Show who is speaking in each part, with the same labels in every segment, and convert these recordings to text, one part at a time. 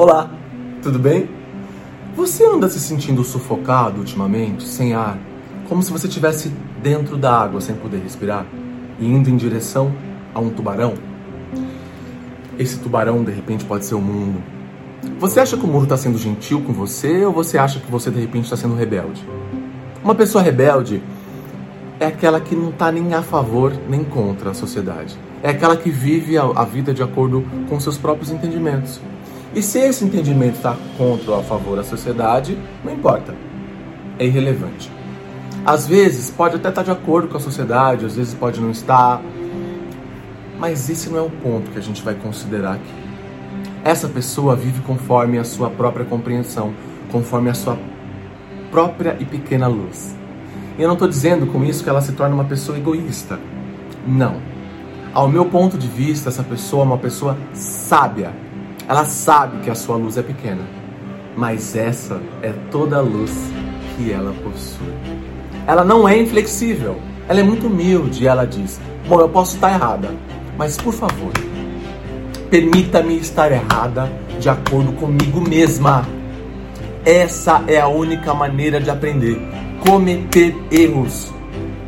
Speaker 1: Olá, tudo bem? Você anda se sentindo sufocado ultimamente, sem ar, como se você estivesse dentro da água sem poder respirar e indo em direção a um tubarão? Esse tubarão de repente pode ser o mundo. Você acha que o mundo está sendo gentil com você ou você acha que você de repente está sendo rebelde? Uma pessoa rebelde é aquela que não está nem a favor nem contra a sociedade. É aquela que vive a, a vida de acordo com seus próprios entendimentos. E se esse entendimento está contra ou a favor da sociedade, não importa. É irrelevante. Às vezes pode até estar tá de acordo com a sociedade, às vezes pode não estar. Mas esse não é o ponto que a gente vai considerar aqui. Essa pessoa vive conforme a sua própria compreensão, conforme a sua própria e pequena luz. E eu não estou dizendo com isso que ela se torna uma pessoa egoísta. Não. Ao meu ponto de vista, essa pessoa é uma pessoa sábia. Ela sabe que a sua luz é pequena, mas essa é toda a luz que ela possui. Ela não é inflexível, ela é muito humilde e ela diz: Bom, eu posso estar errada, mas por favor, permita-me estar errada de acordo comigo mesma. Essa é a única maneira de aprender. Cometer erros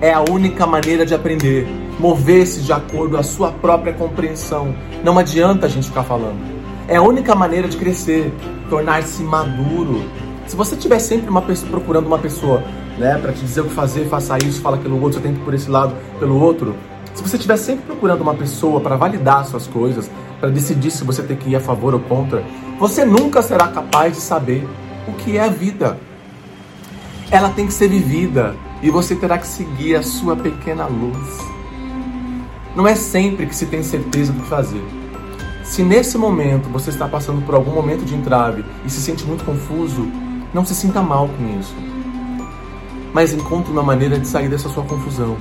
Speaker 1: é a única maneira de aprender. Mover-se de acordo com a sua própria compreensão. Não adianta a gente ficar falando. É a única maneira de crescer, tornar-se maduro. Se você tiver sempre uma pessoa procurando uma pessoa, né, para te dizer o que fazer, faça isso, fala aquilo outro, você tem que por esse lado, pelo outro. Se você estiver sempre procurando uma pessoa para validar suas coisas, para decidir se você tem que ir a favor ou contra, você nunca será capaz de saber o que é a vida. Ela tem que ser vivida e você terá que seguir a sua pequena luz. Não é sempre que se tem certeza do que fazer. Se nesse momento você está passando por algum momento de entrave e se sente muito confuso, não se sinta mal com isso. Mas encontre uma maneira de sair dessa sua confusão.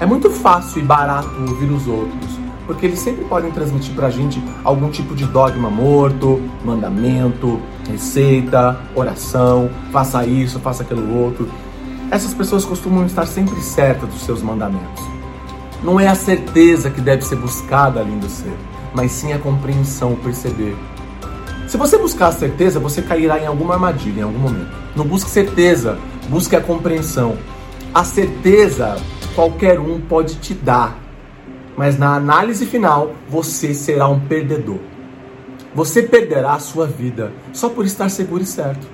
Speaker 1: É muito fácil e barato ouvir os outros, porque eles sempre podem transmitir pra gente algum tipo de dogma morto, mandamento, receita, oração, faça isso, faça aquilo outro. Essas pessoas costumam estar sempre certas dos seus mandamentos. Não é a certeza que deve ser buscada além do ser, mas sim a compreensão, o perceber. Se você buscar a certeza, você cairá em alguma armadilha em algum momento. Não busque certeza, busque a compreensão. A certeza qualquer um pode te dar, mas na análise final você será um perdedor. Você perderá a sua vida só por estar seguro e certo.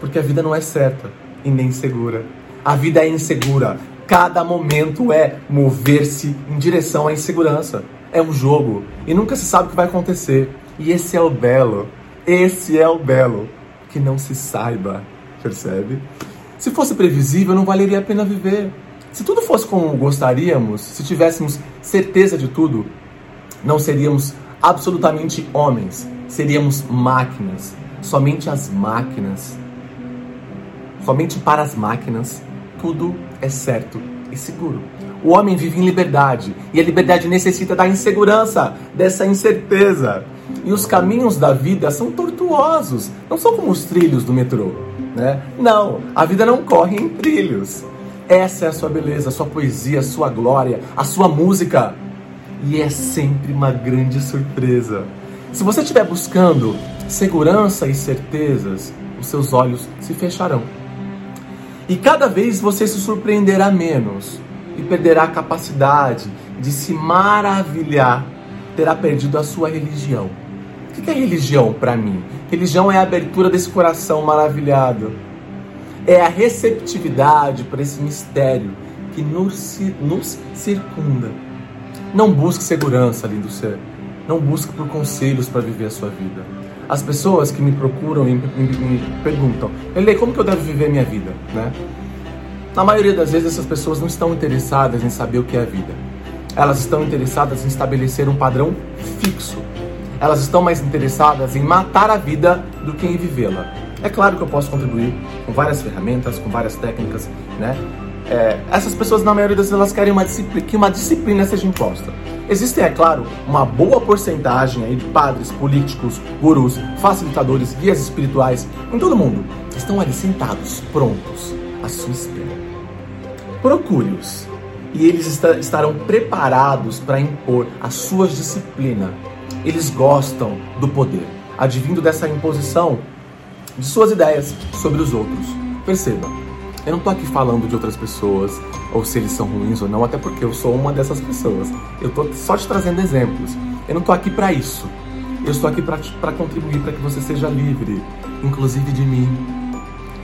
Speaker 1: Porque a vida não é certa e nem segura. A vida é insegura. Cada momento é mover-se em direção à insegurança. É um jogo e nunca se sabe o que vai acontecer. E esse é o belo. Esse é o belo. Que não se saiba, percebe? Se fosse previsível, não valeria a pena viver. Se tudo fosse como gostaríamos, se tivéssemos certeza de tudo, não seríamos absolutamente homens, seríamos máquinas. Somente as máquinas, somente para as máquinas, tudo é certo e seguro. O homem vive em liberdade e a liberdade necessita da insegurança, dessa incerteza. E os caminhos da vida são tortuosos, não são como os trilhos do metrô, né? Não, a vida não corre em trilhos. Essa é a sua beleza, a sua poesia, a sua glória, a sua música. E é sempre uma grande surpresa. Se você estiver buscando segurança e certezas, os seus olhos se fecharão. E cada vez você se surpreenderá menos e perderá a capacidade de se maravilhar, terá perdido a sua religião. O que é religião para mim? Religião é a abertura desse coração maravilhado é a receptividade para esse mistério que nos, nos circunda. Não busque segurança, lindo ser. Não busque por conselhos para viver a sua vida. As pessoas que me procuram e me, me, me perguntam, Ele, como que eu devo viver minha vida? Né? Na maioria das vezes, essas pessoas não estão interessadas em saber o que é a vida. Elas estão interessadas em estabelecer um padrão fixo. Elas estão mais interessadas em matar a vida do que em vivê-la. É claro que eu posso contribuir com várias ferramentas, com várias técnicas, né? É, essas pessoas, na maioria das vezes, elas querem uma disciplina, que uma disciplina seja imposta. Existem, é claro, uma boa porcentagem aí de padres, políticos, gurus, facilitadores, guias espirituais em todo mundo. Estão ali sentados, prontos, à sua espera. Procure-os e eles estarão preparados para impor a sua disciplina. Eles gostam do poder. advindo dessa imposição de suas ideias sobre os outros. Perceba, eu não tô aqui falando de outras pessoas, ou se eles são ruins ou não, até porque eu sou uma dessas pessoas. Eu tô só te trazendo exemplos. Eu não tô aqui para isso. Eu estou aqui para contribuir para que você seja livre, inclusive de mim.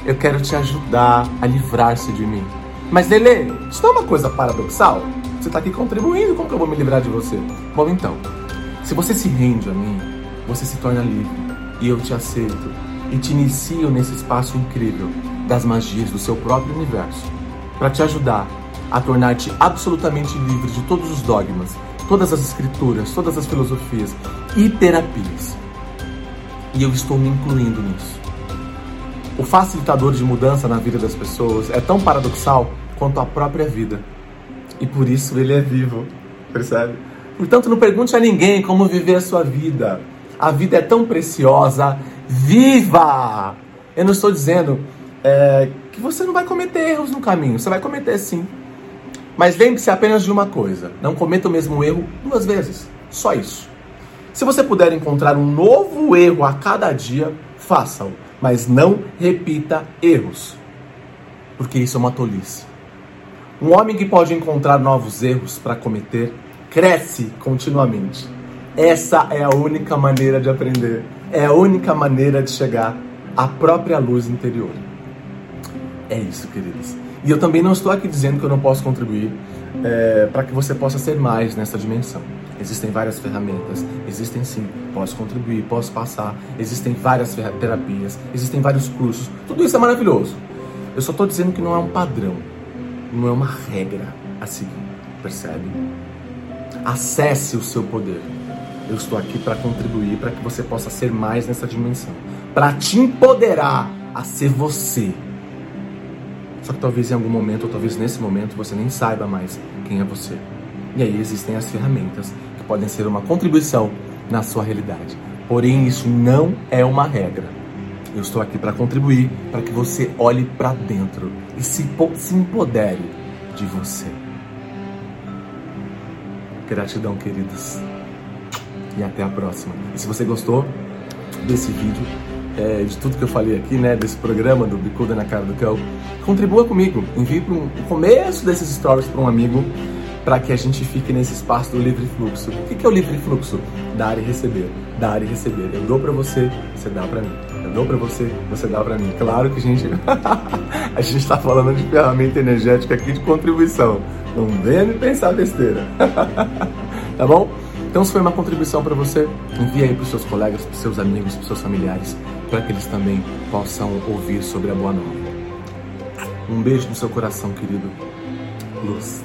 Speaker 1: Eu quero te ajudar a livrar-se de mim. Mas, Lele, isso não é uma coisa paradoxal? Você está aqui contribuindo, como que eu vou me livrar de você? Bom, então, se você se rende a mim, você se torna livre e eu te aceito e te inicio nesse espaço incrível das magias do seu próprio universo para te ajudar a tornar-te absolutamente livre de todos os dogmas, todas as escrituras, todas as filosofias e terapias. E eu estou me incluindo nisso. O facilitador de mudança na vida das pessoas é tão paradoxal quanto a própria vida. E por isso ele é vivo, percebe? Portanto, não pergunte a ninguém como viver a sua vida. A vida é tão preciosa. Viva! Eu não estou dizendo é, que você não vai cometer erros no caminho. Você vai cometer sim. Mas lembre-se apenas de uma coisa: não cometa o mesmo erro duas vezes. Só isso. Se você puder encontrar um novo erro a cada dia, faça-o. Mas não repita erros. Porque isso é uma tolice. Um homem que pode encontrar novos erros para cometer cresce continuamente. Essa é a única maneira de aprender. É a única maneira de chegar à própria luz interior. É isso, queridos. E eu também não estou aqui dizendo que eu não posso contribuir é, para que você possa ser mais nessa dimensão. Existem várias ferramentas, existem sim, posso contribuir, posso passar, existem várias terapias, existem vários cursos, tudo isso é maravilhoso. Eu só estou dizendo que não é um padrão, não é uma regra a seguir, percebe? Acesse o seu poder. Eu estou aqui para contribuir para que você possa ser mais nessa dimensão, para te empoderar a ser você. Só que talvez em algum momento, ou talvez nesse momento, você nem saiba mais quem é você. E aí existem as ferramentas podem ser uma contribuição na sua realidade. Porém, isso não é uma regra. Eu estou aqui para contribuir para que você olhe para dentro e se, se empodere de você. Gratidão, queridos. E até a próxima. E se você gostou desse vídeo, é, de tudo que eu falei aqui, né, desse programa do Bicuda na Cara do Cão, contribua comigo. Envie pro, o começo desses stories para um amigo para que a gente fique nesse espaço do livre fluxo. O que é o livre fluxo? Dar e receber, dar e receber. Eu dou para você, você dá para mim. Eu dou para você, você dá para mim. Claro que a gente a gente está falando de ferramenta energética aqui de contribuição. Não venha me pensar besteira. tá bom? Então, se foi uma contribuição para você, envie aí para os seus colegas, para os seus amigos, para os seus familiares, para que eles também possam ouvir sobre a boa nova. Um beijo no seu coração, querido. Luz.